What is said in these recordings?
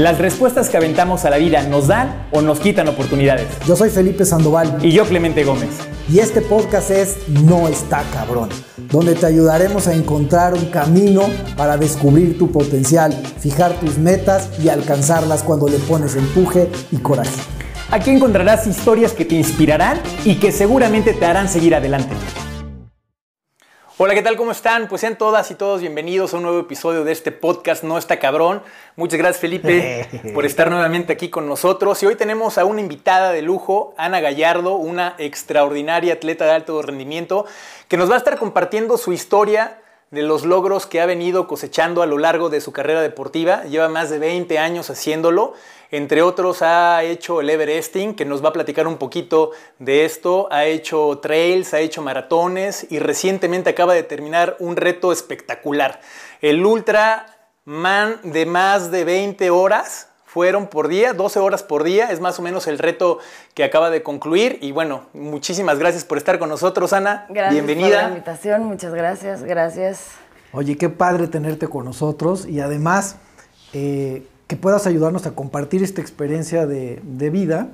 Las respuestas que aventamos a la vida nos dan o nos quitan oportunidades. Yo soy Felipe Sandoval. Y yo Clemente Gómez. Y este podcast es No está cabrón, donde te ayudaremos a encontrar un camino para descubrir tu potencial, fijar tus metas y alcanzarlas cuando le pones empuje y coraje. Aquí encontrarás historias que te inspirarán y que seguramente te harán seguir adelante. Hola, ¿qué tal? ¿Cómo están? Pues sean todas y todos bienvenidos a un nuevo episodio de este podcast No está cabrón. Muchas gracias Felipe por estar nuevamente aquí con nosotros. Y hoy tenemos a una invitada de lujo, Ana Gallardo, una extraordinaria atleta de alto rendimiento, que nos va a estar compartiendo su historia de los logros que ha venido cosechando a lo largo de su carrera deportiva. Lleva más de 20 años haciéndolo entre otros ha hecho el Everesting, que nos va a platicar un poquito de esto. Ha hecho trails, ha hecho maratones y recientemente acaba de terminar un reto espectacular. El Ultra Man de más de 20 horas fueron por día, 12 horas por día, es más o menos el reto que acaba de concluir. Y bueno, muchísimas gracias por estar con nosotros, Ana. Gracias Bienvenida. por la invitación, muchas gracias, gracias. Oye, qué padre tenerte con nosotros y además eh, que puedas ayudarnos a compartir esta experiencia de, vida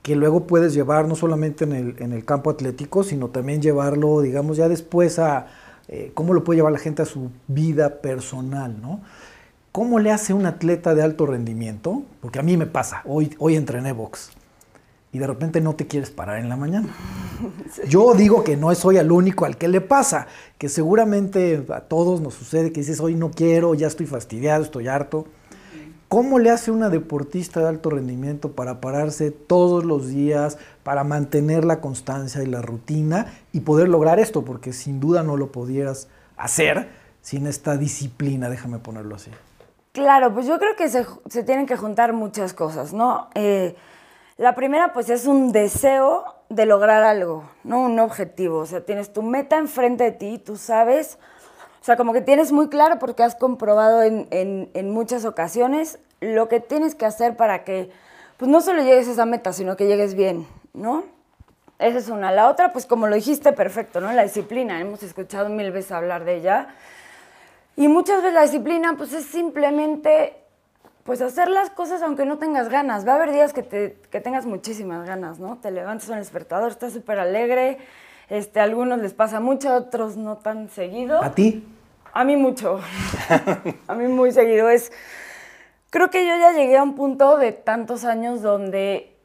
que luego puedes llevar no solamente en el, campo atlético, sino también llevarlo, digamos, ya después a eh, cómo lo puede llevar la gente a su vida personal, ¿no? ¿Cómo le hace un atleta de alto rendimiento? Porque a mí me pasa, hoy, hoy entrené box y de repente no te quieres parar en la mañana. Yo digo que no soy el único al que le pasa, que seguramente a todos nos sucede que dices, hoy no quiero, ya estoy fastidiado, estoy harto. ¿Cómo le hace una deportista de alto rendimiento para pararse todos los días, para mantener la constancia y la rutina y poder lograr esto? Porque sin duda no lo pudieras hacer sin esta disciplina, déjame ponerlo así. Claro, pues yo creo que se, tienen que juntar muchas cosas, ¿no? Eh, la primera, pues es un deseo de lograr algo, ¿no? Un objetivo. O sea, tienes tu meta enfrente de ti, tú sabes o sea, como que tienes muy claro porque has comprobado en, muchas ocasiones lo que tienes que hacer para que, pues no solo llegues a esa meta, sino que llegues bien, ¿no? Esa es una. La otra, pues como lo dijiste, perfecto, ¿no? La disciplina. Hemos escuchado mil veces hablar de ella. Y muchas veces la disciplina, pues es simplemente, pues hacer las cosas aunque no tengas ganas. Va a haber días que, te, que tengas muchísimas ganas, ¿no? Te levantas el despertador, estás súper alegre, este, a algunos les pasa mucho, a otros no tan seguido. ¿A ti? A mí mucho. a mí muy seguido. Es, creo que yo ya llegué a un punto de tantos años donde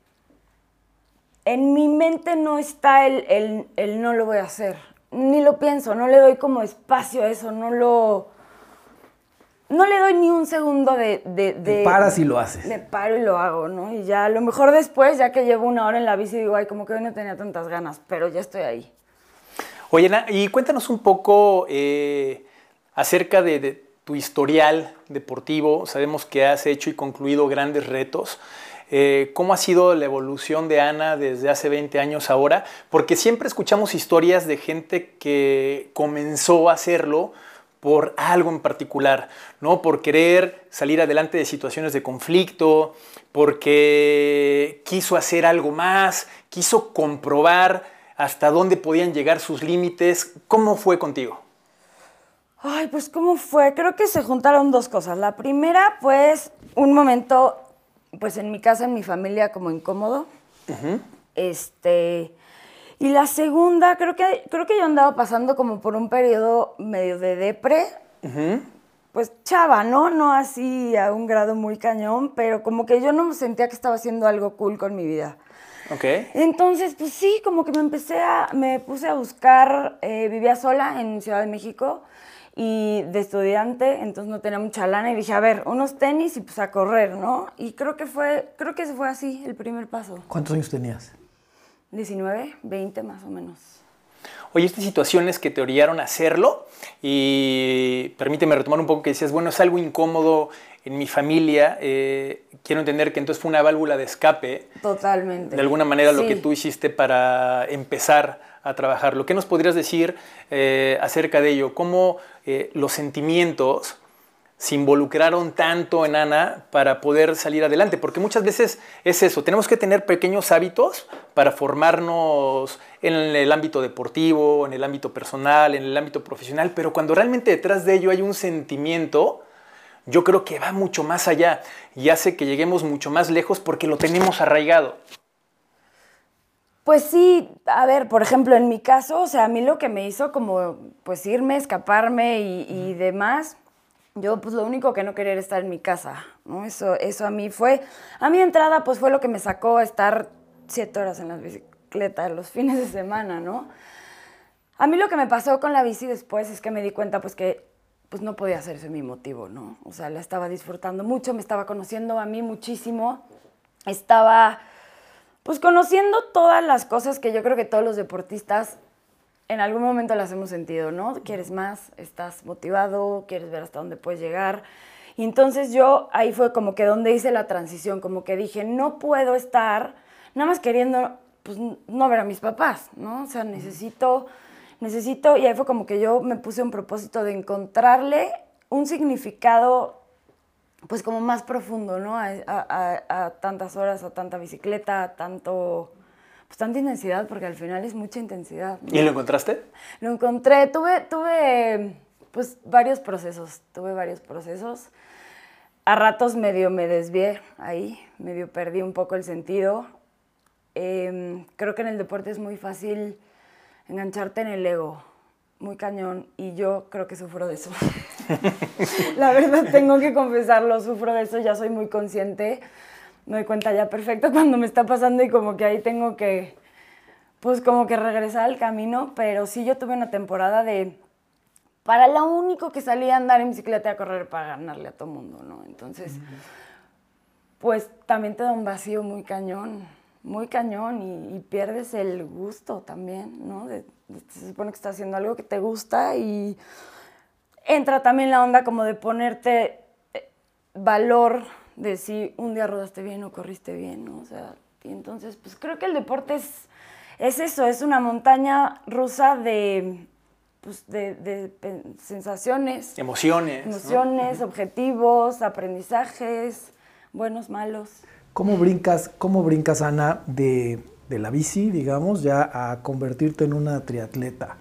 en mi mente no está el, el, no lo voy a hacer. Ni lo pienso, no le doy como espacio a eso, no lo... No le doy ni un segundo de... de, de paras y lo haces. Me paro y lo hago, ¿no? Y ya a lo mejor después, ya que llevo una hora en la bici, digo, ay, como que hoy no tenía tantas ganas, pero ya estoy ahí. Oye, y cuéntanos un poco eh, acerca de, tu historial deportivo. Sabemos que has hecho y concluido grandes retos. Eh, ¿Cómo ha sido la evolución de Ana desde hace 20 años ahora? Porque siempre escuchamos historias de gente que comenzó a hacerlo por algo en particular, ¿no? Por querer salir adelante de situaciones de conflicto, porque quiso hacer algo más, quiso comprobar hasta dónde podían llegar sus límites. ¿Cómo fue contigo? Ay, pues cómo fue. Creo que se juntaron dos cosas. La primera, pues, un momento, pues en mi casa, en mi familia, como incómodo. Este. Y la segunda, creo que, creo que yo andaba pasando como por un periodo medio de depre. Pues chava, ¿no? No así a un grado muy cañón, pero como que yo no sentía que estaba haciendo algo cool con mi vida. Entonces, pues sí, como que me empecé a, me puse a buscar, eh, vivía sola en Ciudad de México y de estudiante, entonces no tenía mucha lana y dije, a ver, unos tenis y pues a correr, ¿no? Y creo que fue, creo que fue así el primer paso. ¿Cuántos años tenías? 19, 20 más o menos. Oye, estas situaciones que te orillaron a hacerlo, y permíteme retomar un poco que decías, bueno, es algo incómodo en mi familia, eh, quiero entender que entonces fue una válvula de escape. Totalmente. De alguna manera lo que tú hiciste para empezar a trabajar. ¿Lo que nos podrías decir eh, acerca de ello? ¿Cómo eh, los sentimientos se involucraron tanto en Ana para poder salir adelante? Porque muchas veces es eso, tenemos que tener pequeños hábitos para formarnos en el ámbito deportivo, en el ámbito personal, en el ámbito profesional, pero cuando realmente detrás de ello hay un sentimiento, yo creo que va mucho más allá y hace que lleguemos mucho más lejos porque lo tenemos arraigado. Pues sí, a ver, por ejemplo, en mi caso, o sea, a mí lo que me hizo como pues irme, escaparme y, y demás, yo pues lo único que no quería era estar en mi casa, ¿no? Eso, eso a mí fue, a mi entrada pues fue lo que me sacó a estar siete horas en la bicicleta los fines de semana, ¿no? A mí lo que me pasó con la bici después es que me di cuenta pues que pues no podía hacerse mi motivo, ¿no? O sea, la estaba disfrutando mucho, me estaba conociendo a mí muchísimo, estaba pues conociendo todas las cosas que yo creo que todos los deportistas en algún momento las hemos sentido, ¿no? Quieres más, estás motivado, quieres ver hasta dónde puedes llegar. Y entonces yo ahí fue como que donde hice la transición, como que dije, no puedo estar nada más queriendo, pues no ver a mis papás, ¿no? O sea, necesito, necesito, y ahí fue como que yo me puse un propósito de encontrarle un significado pues como más profundo, ¿no? A, a, a, tantas horas, a tanta bicicleta, a tanto, pues tanta intensidad, porque al final es mucha intensidad. ¿no? ¿Y lo encontraste? Lo encontré, tuve, tuve pues varios procesos, tuve varios procesos. A ratos medio me desvié ahí, medio perdí un poco el sentido. Eh, creo que en el deporte es muy fácil engancharte en el ego, muy cañón, y yo creo que sufro de eso. la verdad tengo que confesarlo, sufro de eso, ya soy muy consciente, me doy cuenta ya perfecto cuando me está pasando y como que ahí tengo que, pues como que regresar al camino, pero sí yo tuve una temporada de, para lo único que salía a andar en bicicleta a correr para ganarle a todo mundo, ¿no? Entonces, pues también te da un vacío muy cañón, muy cañón y, pierdes el gusto también, ¿no? Se supone que estás haciendo algo que te gusta y entra también la onda como de ponerte eh, valor de si un día rodaste bien o corriste bien, ¿no? O sea, y entonces, pues creo que el deporte es, es eso, es una montaña rusa de, pues, de, de sensaciones. Emociones. Emociones, ¿no? objetivos, aprendizajes, buenos, malos. ¿Cómo brincas, cómo brincas Ana, de, de la bici, digamos, ya a convertirte en una triatleta?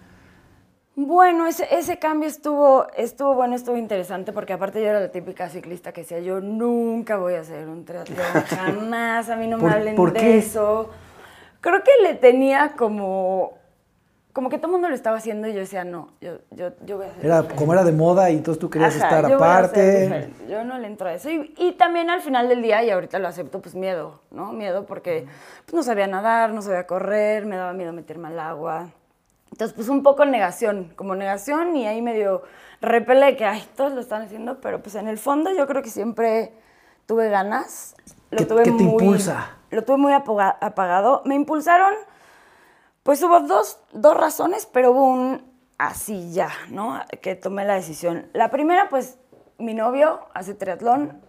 Bueno, ese, ese, cambio estuvo, estuvo bueno, estuvo interesante, porque aparte yo era la típica ciclista que decía, yo nunca voy a hacer un triatlón, jamás, a mí no me ¿Por, hablen ¿por de qué? eso. Creo que le tenía como, como que todo el mundo lo estaba haciendo y yo decía, no, yo, yo, yo voy a hacer Era diferente. como era de moda y entonces tú querías Ajá, estar yo aparte. Yo no le entro a eso. Y, y, también al final del día, y ahorita lo acepto, pues miedo, ¿no? Miedo porque pues, no sabía nadar, no sabía correr, me daba miedo meterme al agua. Entonces, pues un poco negación, como negación y ahí medio repele que, ay, todos lo están haciendo, pero pues en el fondo yo creo que siempre tuve ganas. Lo ¿Qué, tuve ¿qué te muy, impulsa? Lo tuve muy apagado. Me impulsaron, pues hubo dos, dos razones, pero hubo un así ya, ¿no? Que tomé la decisión. La primera, pues mi novio hace triatlón,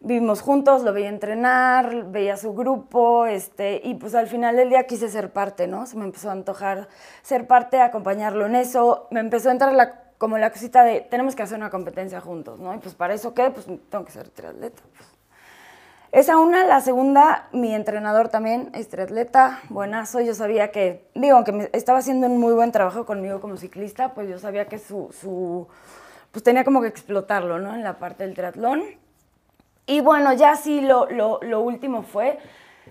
vivimos juntos, lo veía entrenar, veía su grupo, este, y pues al final del día quise ser parte, ¿no? Se me empezó a antojar ser parte, acompañarlo en eso, me empezó a entrar la, como la cosita de, tenemos que hacer una competencia juntos, ¿no? Y pues para eso, ¿qué? Pues tengo que ser triatleta. Pues. Esa una, la segunda, mi entrenador también es triatleta, buenazo, yo sabía que, digo, aunque me estaba haciendo un muy buen trabajo conmigo como ciclista, pues yo sabía que su, su pues tenía como que explotarlo, ¿no? En la parte del triatlón. Y bueno, ya sí, lo, lo, lo último fue,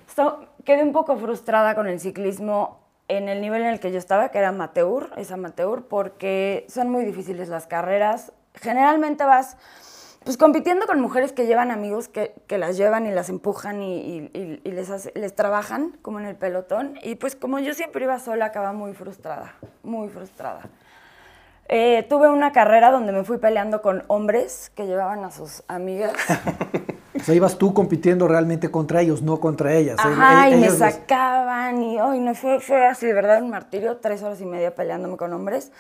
esto, quedé un poco frustrada con el ciclismo en el nivel en el que yo estaba, que era amateur, es amateur, porque son muy difíciles las carreras. Generalmente vas pues compitiendo con mujeres que llevan amigos que, que las llevan y las empujan y, y, y les, hace, les trabajan como en el pelotón. Y pues como yo siempre iba sola, acababa muy frustrada, muy frustrada. Eh, tuve una carrera donde me fui peleando con hombres que llevaban a sus amigas. o sea, ibas tú compitiendo realmente contra ellos, no contra ellas. Ajá, el, y me sacaban y hoy no fue, fue así de verdad un martirio, tres horas y media peleándome con hombres.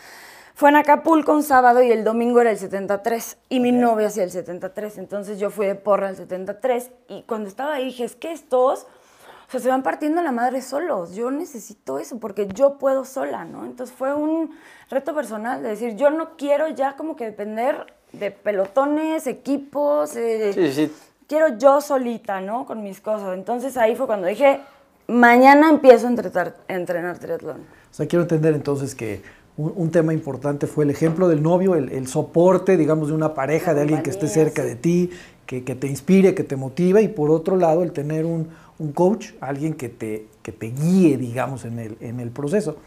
Fue en Acapulco un sábado y el domingo era el 73 y mi okay. novia hacía el 73, entonces yo fui de porra al 73 y cuando estaba ahí dije, es que estos o sea, se van partiendo la madre solos. Yo necesito eso porque yo puedo sola, ¿no? Entonces fue un reto personal de decir, yo no quiero ya como que depender de pelotones, equipos. Eh, sí, sí. Quiero yo solita, ¿no? Con mis cosas. Entonces ahí fue cuando dije, mañana empiezo a entrenar, a entrenar triatlón. O sea, quiero entender entonces que un, tema importante fue el ejemplo del novio, el, soporte, digamos, de una pareja, de alguien que esté cerca de ti, que, te inspire, que te motive, y por otro lado, el tener un, coach, alguien que te, que te guíe, digamos, en el, en el proceso.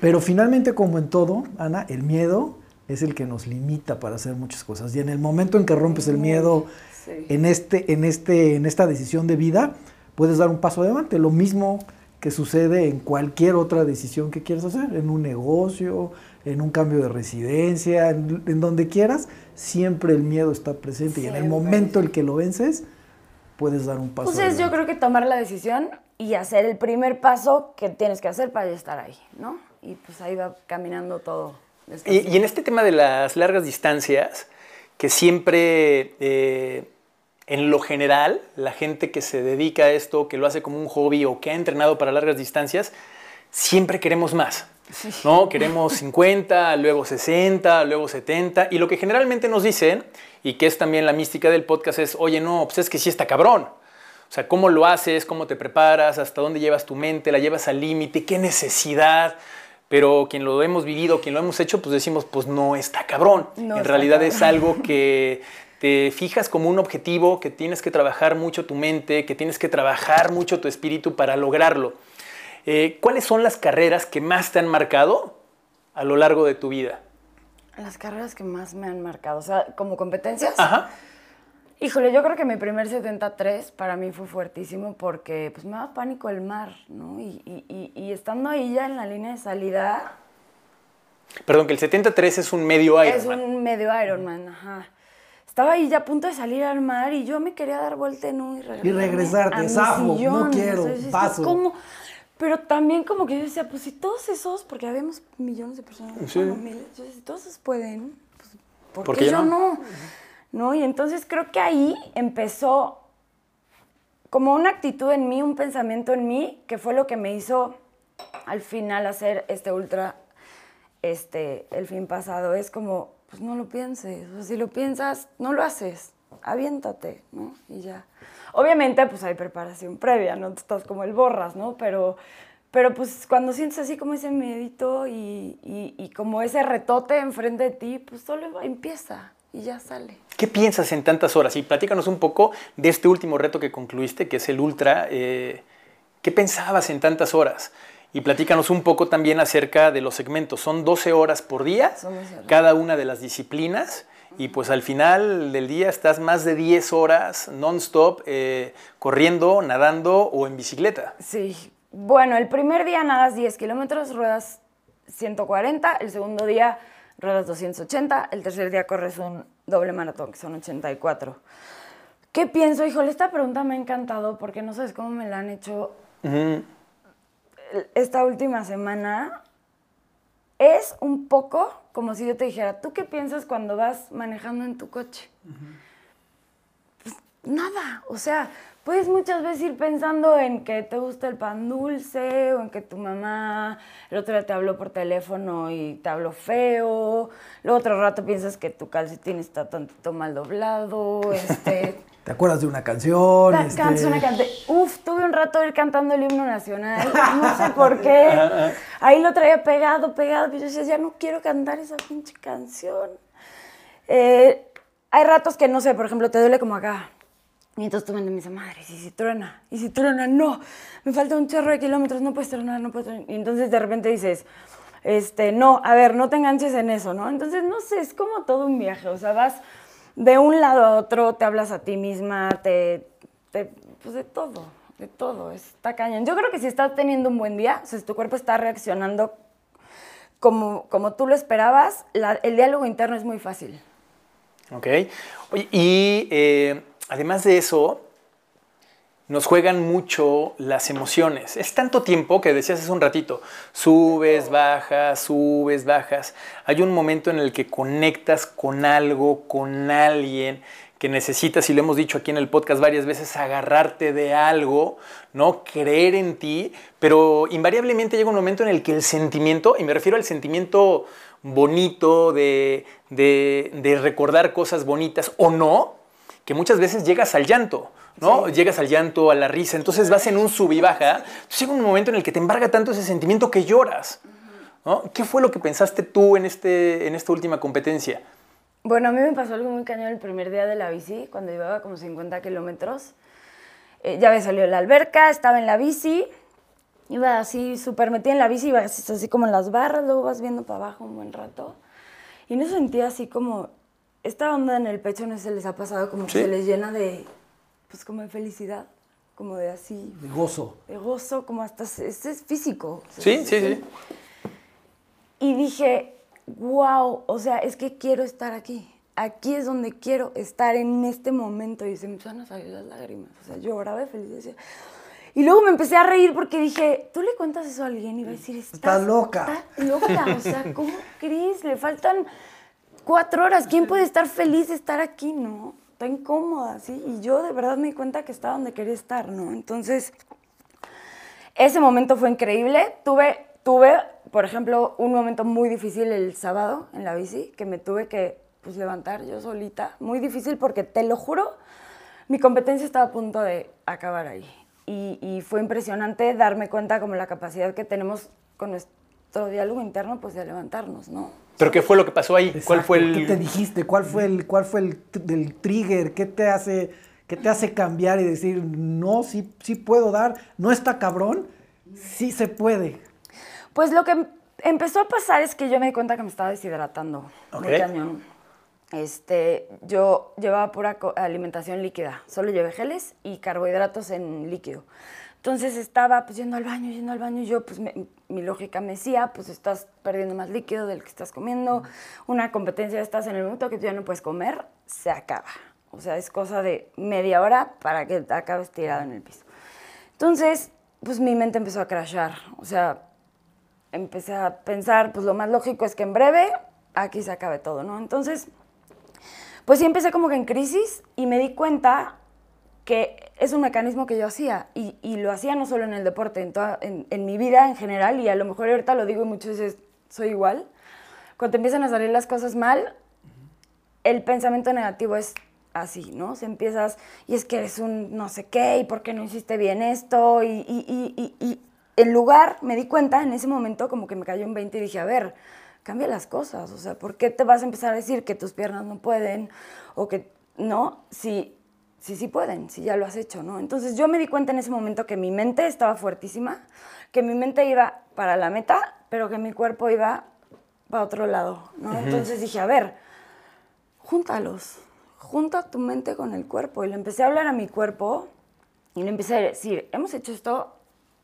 Pero finalmente, como en todo, Ana, el miedo es el que nos limita para hacer muchas cosas. Y en el momento en que rompes el miedo en, este, en, este, en esta decisión de vida, puedes dar un paso adelante. Lo mismo que sucede en cualquier otra decisión que quieras hacer, en un negocio, en un cambio de residencia, en, donde quieras, siempre el miedo está presente y en el momento en que lo vences, puedes dar un paso. Entonces yo creo que tomar la decisión y hacer el primer paso que tienes que hacer para estar ahí, ¿no? Y pues ahí va caminando todo. Y, en este tema de las largas distancias, que siempre... Eh, en lo general, la gente que se dedica a esto, que lo hace como un hobby o que ha entrenado para largas distancias, siempre queremos más. ¿no? Queremos 50, luego 60, luego 70. Y lo que generalmente nos dicen, y que es también la mística del podcast, es, oye, no, pues es que sí está cabrón. O sea, ¿cómo lo haces? ¿Cómo te preparas? ¿Hasta dónde llevas tu mente? ¿La llevas al límite? ¿Qué necesidad? Pero quien lo hemos vivido, quien lo hemos hecho, pues decimos, pues no está cabrón. en realidad es algo que te fijas como un objetivo que tienes que trabajar mucho tu mente, que tienes que trabajar mucho tu espíritu para lograrlo. Eh, ¿Cuáles son las carreras que más te han marcado a lo largo de tu vida? Las carreras que más me han marcado, o sea, como competencias. Ajá. Híjole, yo creo que mi primer 73 para mí fue fuertísimo porque pues me daba pánico el mar, ¿no? Y, y, estando ahí ya en la línea de salida... Perdón, que el 73 es un medio Ironman. Es un medio Ironman, ajá estaba ahí ya a punto de salir al mar y yo me quería dar vuelta en un y regresar. Y regresarte, zafo, no quiero, paso. Pero también como que yo decía, pues si todos esos, porque habíamos millones de personas, sí. miles, yo decía, si todos esos pueden, pues ¿por, qué yo no? no? Y entonces creo que ahí empezó como una actitud en mí, un pensamiento en mí, que fue lo que me hizo al final hacer este ultra, este, el fin pasado. Es como, pues no lo pienses. O si lo piensas, no lo haces. Aviéntate, ¿no? Y ya. Obviamente, pues hay preparación previa, no estás como el borras, ¿no? Pero, pero pues cuando sientes así como ese medito y, y, como ese retote enfrente de ti, pues solo empieza y ya sale. ¿Qué piensas en tantas horas? Y platícanos un poco de este último reto que concluiste, que es el ultra. Eh, ¿Qué pensabas en tantas horas? Y platícanos un poco también acerca de los segmentos. Son 12 horas por día, cada una de las disciplinas. Y pues al final del día estás más de 10 horas non-stop eh, corriendo, nadando o en bicicleta. Sí. Bueno, el primer día nadas 10 kilómetros, ruedas 140. El segundo día ruedas 280. El tercer día corres un doble maratón, que son 84. ¿Qué pienso? Híjole, esta pregunta me ha encantado porque no sabes cómo me la han hecho esta última semana es un poco como si yo te dijera, ¿tú qué piensas cuando vas manejando en tu coche? Pues nada, o sea, puedes muchas veces ir pensando en que te gusta el pan dulce o en que tu mamá el otro día te habló por teléfono y te habló feo, luego otro rato piensas que tu calcetín está tantito mal doblado, este, ¿Te acuerdas de una canción? Este... una canción. Uf, tuve un rato de ir cantando el himno nacional. No sé por qué. Ahí lo traía pegado, pegado. Pero yo decía, ya no quiero cantar esa pinche canción. Eh, hay ratos que, no sé, por ejemplo, te duele como acá. Y entonces tú me dices, madre, ¿y si truena? ¿Y si truena? No, me falta un chorro de kilómetros, no puedes tronar, no puedes tronar. Y entonces de repente dices, este, no, a ver, no te enganches en eso, ¿no? Entonces, no sé, es como todo un viaje. O sea, vas de un lado a otro te hablas a ti misma, te, pues de todo, de todo, está cañón. Yo creo que si estás teniendo un buen día, si tu cuerpo está reaccionando como, como tú lo esperabas, el diálogo interno es muy fácil. Ok. y eh, además de eso, nos juegan mucho las emociones. Es tanto tiempo que decías hace un ratito, subes, bajas, subes, bajas. Hay un momento en el que conectas con algo, con alguien que necesitas, y lo hemos dicho aquí en el podcast varias veces, agarrarte de algo, ¿no? Creer en ti, pero invariablemente llega un momento en el que el sentimiento, y me refiero al sentimiento bonito de, de recordar cosas bonitas o no, que muchas veces llegas al llanto. ¿No? Llegas al llanto, a la risa, entonces vas en un sub y baja. llega un momento en el que te embarga tanto ese sentimiento que lloras. ¿Qué fue lo que pensaste tú en, este, en esta última competencia? Bueno, a mí me pasó algo muy cañón el primer día de la bici, cuando llevaba como 50 kilómetros. Eh, ya había salido de la alberca, estaba en la bici, iba así súper metida en la bici, iba así, así, como en las barras, luego vas viendo para abajo un buen rato. Y no sentía así como, esta onda en el pecho no se les ha pasado, como que se les llena de, pues como de felicidad, como de así. De gozo. De gozo, como hasta, este es físico. sí, sí, sí. Y dije, wow, o sea, es que quiero estar aquí. Aquí es donde quiero estar en este momento. Y se me empezaron a salir las lágrimas. O sea, lloraba de felicidad. Y luego me empecé a reír porque dije, tú le cuentas eso a alguien y va a decir, está loca. Está loca. O sea, ¿cómo crees? Le faltan cuatro horas. ¿Quién puede estar feliz de estar aquí? No, está incómoda, ¿sí? Y yo de verdad me di cuenta que estaba donde quería estar, ¿no? Entonces, ese momento fue increíble. Tuve, tuve por ejemplo, un momento muy difícil el sábado en la bici, que me tuve que pues, levantar yo solita. Muy difícil porque, te lo juro, mi competencia estaba a punto de acabar ahí. Y, fue impresionante darme cuenta como la capacidad que tenemos con nuestro diálogo interno, pues de levantarnos, ¿no? ¿Pero qué fue lo que pasó ahí? ¿Cuál fue el...? ¿Qué te dijiste? ¿Cuál fue el, cuál fue el, el trigger? ¿Qué te hace... ¿Qué te hace cambiar y decir, no, sí, sí puedo dar, no está cabrón, sí se puede? Pues lo que empezó a pasar es que yo me di cuenta que me estaba deshidratando de cañón. Este, yo llevaba pura alimentación líquida, solo llevé geles y carbohidratos en líquido. Entonces estaba pues yendo al baño, yendo al baño y yo pues mi lógica me decía, pues estás perdiendo más líquido del que estás comiendo, una competencia estás en el momento que tú ya no puedes comer, se acaba. O sea, es cosa de media hora para que acabes tirado en el piso. Entonces, pues mi mente empezó a crashar, o sea, empecé a pensar, pues lo más lógico es que en breve aquí se acabe todo, ¿no? Entonces, pues sí empecé como que en crisis y me di cuenta que es un mecanismo que yo hacía y, lo hacía no solo en el deporte, en, en, mi vida en general y a lo mejor ahorita lo digo y muchas veces soy igual. Cuando te empiezan a salir las cosas mal, el pensamiento negativo es así, ¿no? Se empiezas, y es que eres un no sé qué, y por qué no hiciste bien esto, y, y, y en lugar, me di cuenta en ese momento como que me cayó un 20 y dije, a ver, cambia las cosas, o sea, ¿por qué te vas a empezar a decir que tus piernas no pueden o que no? Si sí, sí pueden, si ya lo has hecho, ¿no? Entonces yo me di cuenta en ese momento que mi mente estaba fuertísima, que mi mente iba para la meta, pero que mi cuerpo iba para otro lado, ¿no? Entonces dije, a ver, júntalos, junta tu mente con el cuerpo. Y le empecé a hablar a mi cuerpo y le empecé a decir, hemos hecho esto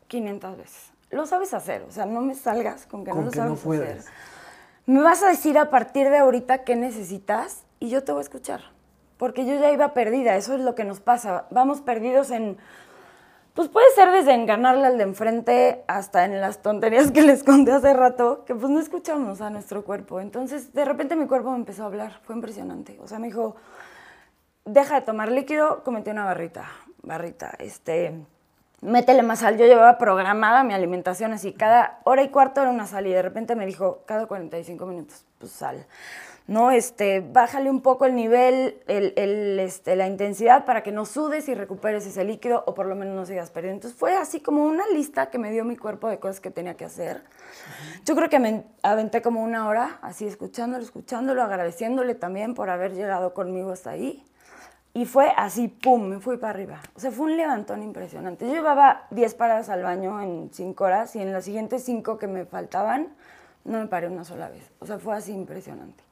500 veces. Lo sabes hacer, o sea, no me salgas con que no lo sabes hacer. Me vas a decir a partir de ahorita qué necesitas y yo te voy a escuchar. Porque yo ya iba perdida, eso es lo que nos pasa. Vamos perdidos en. Pues puede ser desde en ganarle al de enfrente hasta en las tonterías que les conté hace rato, que pues no escuchamos a nuestro cuerpo. Entonces, de repente mi cuerpo me empezó a hablar, fue impresionante. O sea, me dijo, deja de tomar líquido, comete una barrita, barrita, este métele más sal. Yo llevaba programada mi alimentación así, cada hora y cuarto era una sal y de repente me dijo, cada 45 minutos, pues sal. ¿No? Este, bájale un poco el nivel, el, el, este, la intensidad para que no sudes y recuperes ese líquido o por lo menos no sigas perdiendo. Entonces fue así como una lista que me dio mi cuerpo de cosas que tenía que hacer. Yo creo que me aventé como una hora así escuchándolo, escuchándolo, agradeciéndole también por haber llegado conmigo hasta ahí. Y fue así, pum, me fui para arriba. O sea, fue un levantón impresionante. Yo llevaba 10 paradas al baño en 5 horas y en las siguientes 5 que me faltaban, no me paré una sola vez. O sea, fue así impresionante.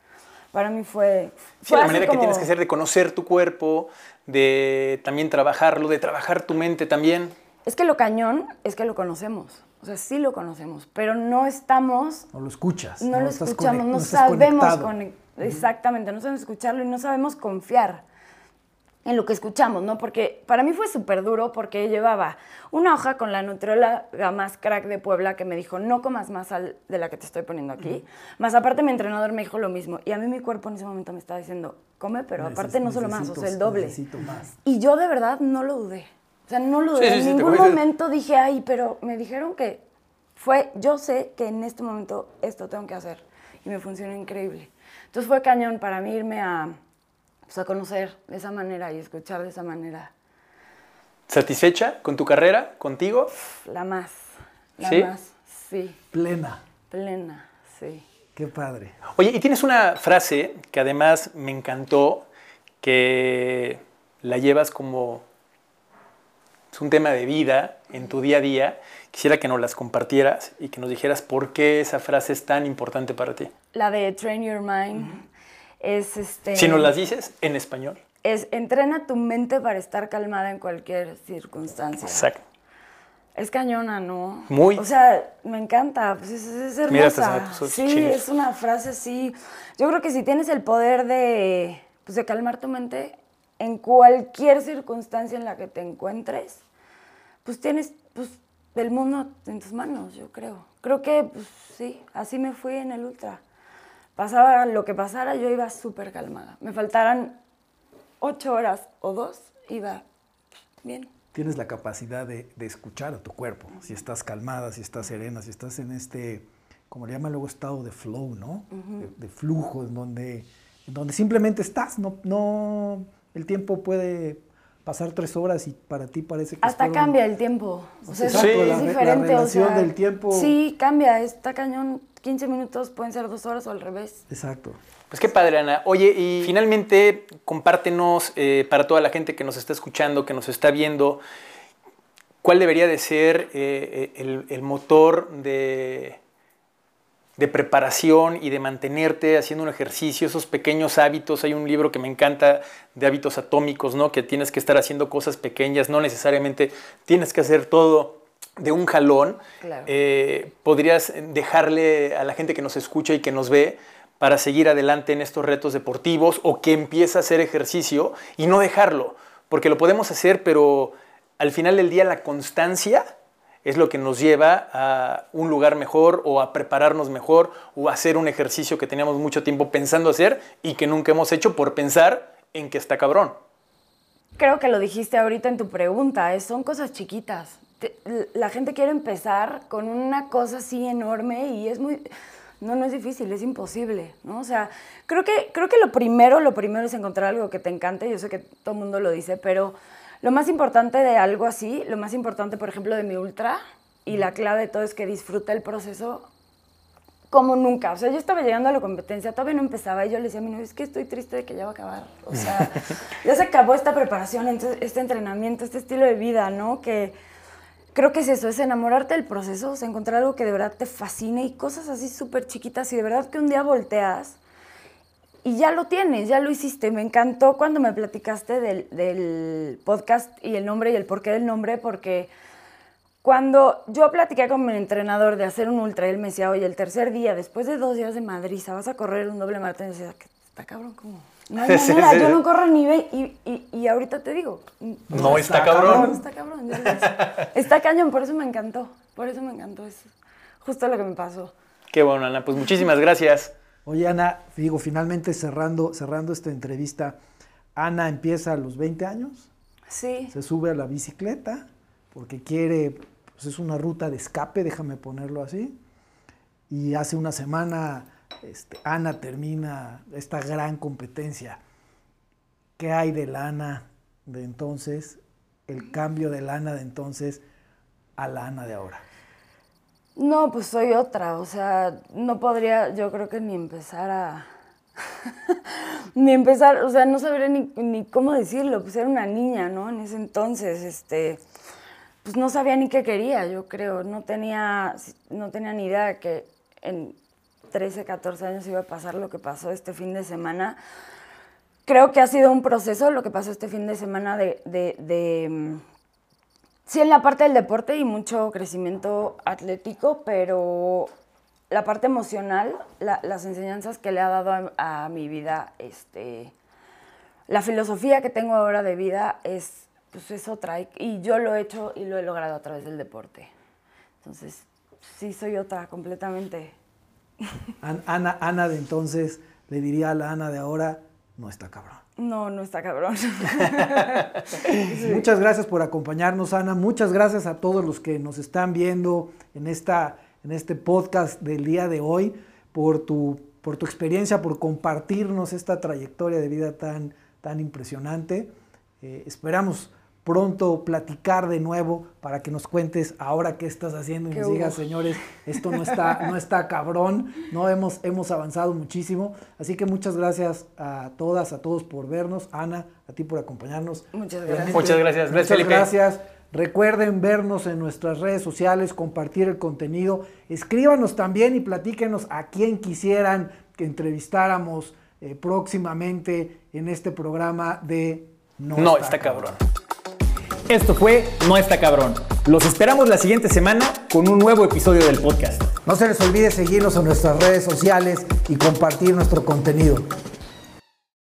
Para mí fue... fue la manera que tienes que hacer de conocer tu cuerpo, de también trabajarlo, de trabajar tu mente también. Es que lo cañón es que lo conocemos. O sea, sí lo conocemos, pero no estamos... No lo escuchas. No, lo escuchamos, no, sabemos... Exactamente, no sabemos escucharlo y no sabemos confiar en lo que escuchamos, ¿no? Porque para mí fue súper duro porque llevaba una hoja con la nutrióloga más crack de Puebla que me dijo, no comas más sal de la que te estoy poniendo aquí. Más aparte mi entrenador me dijo lo mismo. Y a mí mi cuerpo en ese momento me estaba diciendo, come, pero aparte no solo más, o sea, el doble. Más. Y yo de verdad no lo dudé. O sea, no lo dudé. en ningún momento dije, ay, pero me dijeron que fue, yo sé que en este momento esto tengo que hacer. Y me funcionó increíble. Entonces fue cañón para mí irme a pues, a conocer de esa manera y escuchar de esa manera. ¿Satisfecha con tu carrera, contigo? La más, la más, sí. Plena. Plena, sí. Qué padre. Oye, y tienes una frase que además me encantó, que la llevas como es un tema de vida en tu día a día. Quisiera que nos las compartieras y que nos dijeras por qué esa frase es tan importante para ti. La de Train Your Mind es este. Si nos las dices en español. Es entrena tu mente para estar calmada en cualquier circunstancia. Exacto. Es cañona, ¿no? Muy. O sea, me encanta, pues es, es hermosa. Mira, sí, es una frase así. Yo creo que si tienes el poder de, pues, de calmar tu mente en cualquier circunstancia en la que te encuentres, pues tienes pues, el mundo en tus manos, yo creo. Creo que, pues sí, así me fui en el ultra. Pasaba lo que pasara, yo iba súper calmada. Me faltaran ocho horas o dos, iba bien. Tienes la capacidad de, de escuchar a tu cuerpo. Si estás calmada, si estás serena, si estás en este, como le llaman luego, estado de flow, ¿no? de, de flujo, en donde, en donde simplemente estás. No, no, el tiempo puede pasar tres horas y para ti parece que Hasta fueron- cambia el tiempo. O sea, Exacto, es la re- la diferente. relación o sea, del tiempo. Sí, cambia. Está cañón. 15 minutos pueden ser dos horas o al revés. Exacto. Pues qué padre, Ana. Oye, y finalmente, compártenos eh, para toda la gente que nos está escuchando, que nos está viendo, cuál debería de ser eh, el, el motor de, de preparación y de mantenerte haciendo un ejercicio, esos pequeños hábitos. Hay un libro que me encanta de hábitos atómicos, ¿no? Que tienes que estar haciendo cosas pequeñas, no necesariamente tienes que hacer todo de un jalón. Claro. Eh, podrías dejarle a la gente que nos escucha y que nos ve para seguir adelante en estos retos deportivos o que empieza a hacer ejercicio y no dejarlo, porque lo podemos hacer, pero al final del día la constancia es lo que nos lleva a un lugar mejor o a prepararnos mejor o a hacer un ejercicio que teníamos mucho tiempo pensando hacer y que nunca hemos hecho por pensar en que está cabrón. Creo que lo dijiste ahorita en tu pregunta. son cosas chiquitas. Te- la gente quiere empezar con una cosa así enorme y es muy... No, no es difícil, es imposible, ¿no? O sea, creo que, creo que lo primero, lo primero es encontrar algo que te encante. Yo sé que todo el mundo lo dice, pero lo más importante de algo así, lo más importante, por ejemplo, de mi ultra, y la clave de todo es que disfruta el proceso como nunca. O sea, yo estaba llegando a la competencia, todavía no empezaba y yo le decía a mi novio, es que estoy triste de que ya va a acabar. O sea, ya se acabó esta preparación, este entrenamiento, este estilo de vida, ¿no? Que creo que es eso, es enamorarte del proceso, o sea, encontrar algo que de verdad te fascine y cosas así súper chiquitas y de verdad que un día volteas y ya lo tienes, ya lo hiciste. Me encantó cuando me platicaste del, del podcast y el nombre y el porqué del nombre, porque cuando yo platiqué con mi entrenador de hacer un ultra, él me decía, oye, el tercer día, después de dos días de Madrid, vas a correr un doble maratón. Y yo decía, "¿Qué- está cabrón, ¿cómo? No hay Sí, manera, sí, yo sí. no corro ni ve. Y, y, y ahorita te digo, No, está, está cabrón. no, está cabrón. Está cañón, por eso me encantó. Por eso me encantó. Es justo lo que me pasó. Qué bueno, Ana. Pues muchísimas gracias. Oye, Ana, digo, finalmente cerrando, cerrando esta entrevista, Ana empieza a los 20 años, Sí. se sube a la bicicleta porque quiere, pues es una ruta de escape, déjame ponerlo así. Y hace una semana este, Ana termina esta gran competencia. ¿Qué hay de Ana de entonces? El cambio de Ana de entonces a la Ana de ahora. No, pues soy otra, o sea, no podría, yo creo que ni empezar a... ni empezar, o sea, no sabría ni, ni cómo decirlo, pues era una niña, ¿no? En ese entonces, este, pues no sabía ni qué quería, yo creo, no tenía, no tenía ni idea de que en 13, 14 años iba a pasar lo que pasó este fin de semana. Creo que ha sido un proceso lo que pasó este fin de semana de- de- mm, Sí, en la parte del deporte y mucho crecimiento atlético, pero la parte emocional, la- las enseñanzas que le ha dado a, a mi vida, este, la filosofía que tengo ahora de vida es, pues, es otra. Y yo lo he hecho y lo he logrado a través del deporte. Entonces, sí, soy otra completamente. An- Ana, Ana de entonces le diría a la Ana de ahora, no está cabrón. No, no está cabrón. Muchas gracias por acompañarnos, Ana. Muchas gracias a todos los que nos están viendo en, esta, en este podcast del día de hoy, por tu, por tu experiencia, por compartirnos esta trayectoria de vida tan, tan impresionante. Eh, esperamos pronto platicar de nuevo para que nos cuentes ahora qué estás haciendo y ¿Qué nos digas, señores, esto no está, no está cabrón, no hemos, hemos avanzado muchísimo. Así que muchas gracias a todas, a todos por vernos. Ana, a ti por acompañarnos. Muchas Realmente, gracias. Muchas gracias. Gracias, Muchas Felipe. gracias. Recuerden vernos en nuestras redes sociales, compartir el contenido. Escríbanos también y platíquenos a quién quisieran que entrevistáramos eh, próximamente en este programa de No, está cabrón. Esto fue No está cabrón. Los esperamos la siguiente semana con un nuevo episodio del podcast. No se les olvide seguirnos en nuestras redes sociales y compartir nuestro contenido.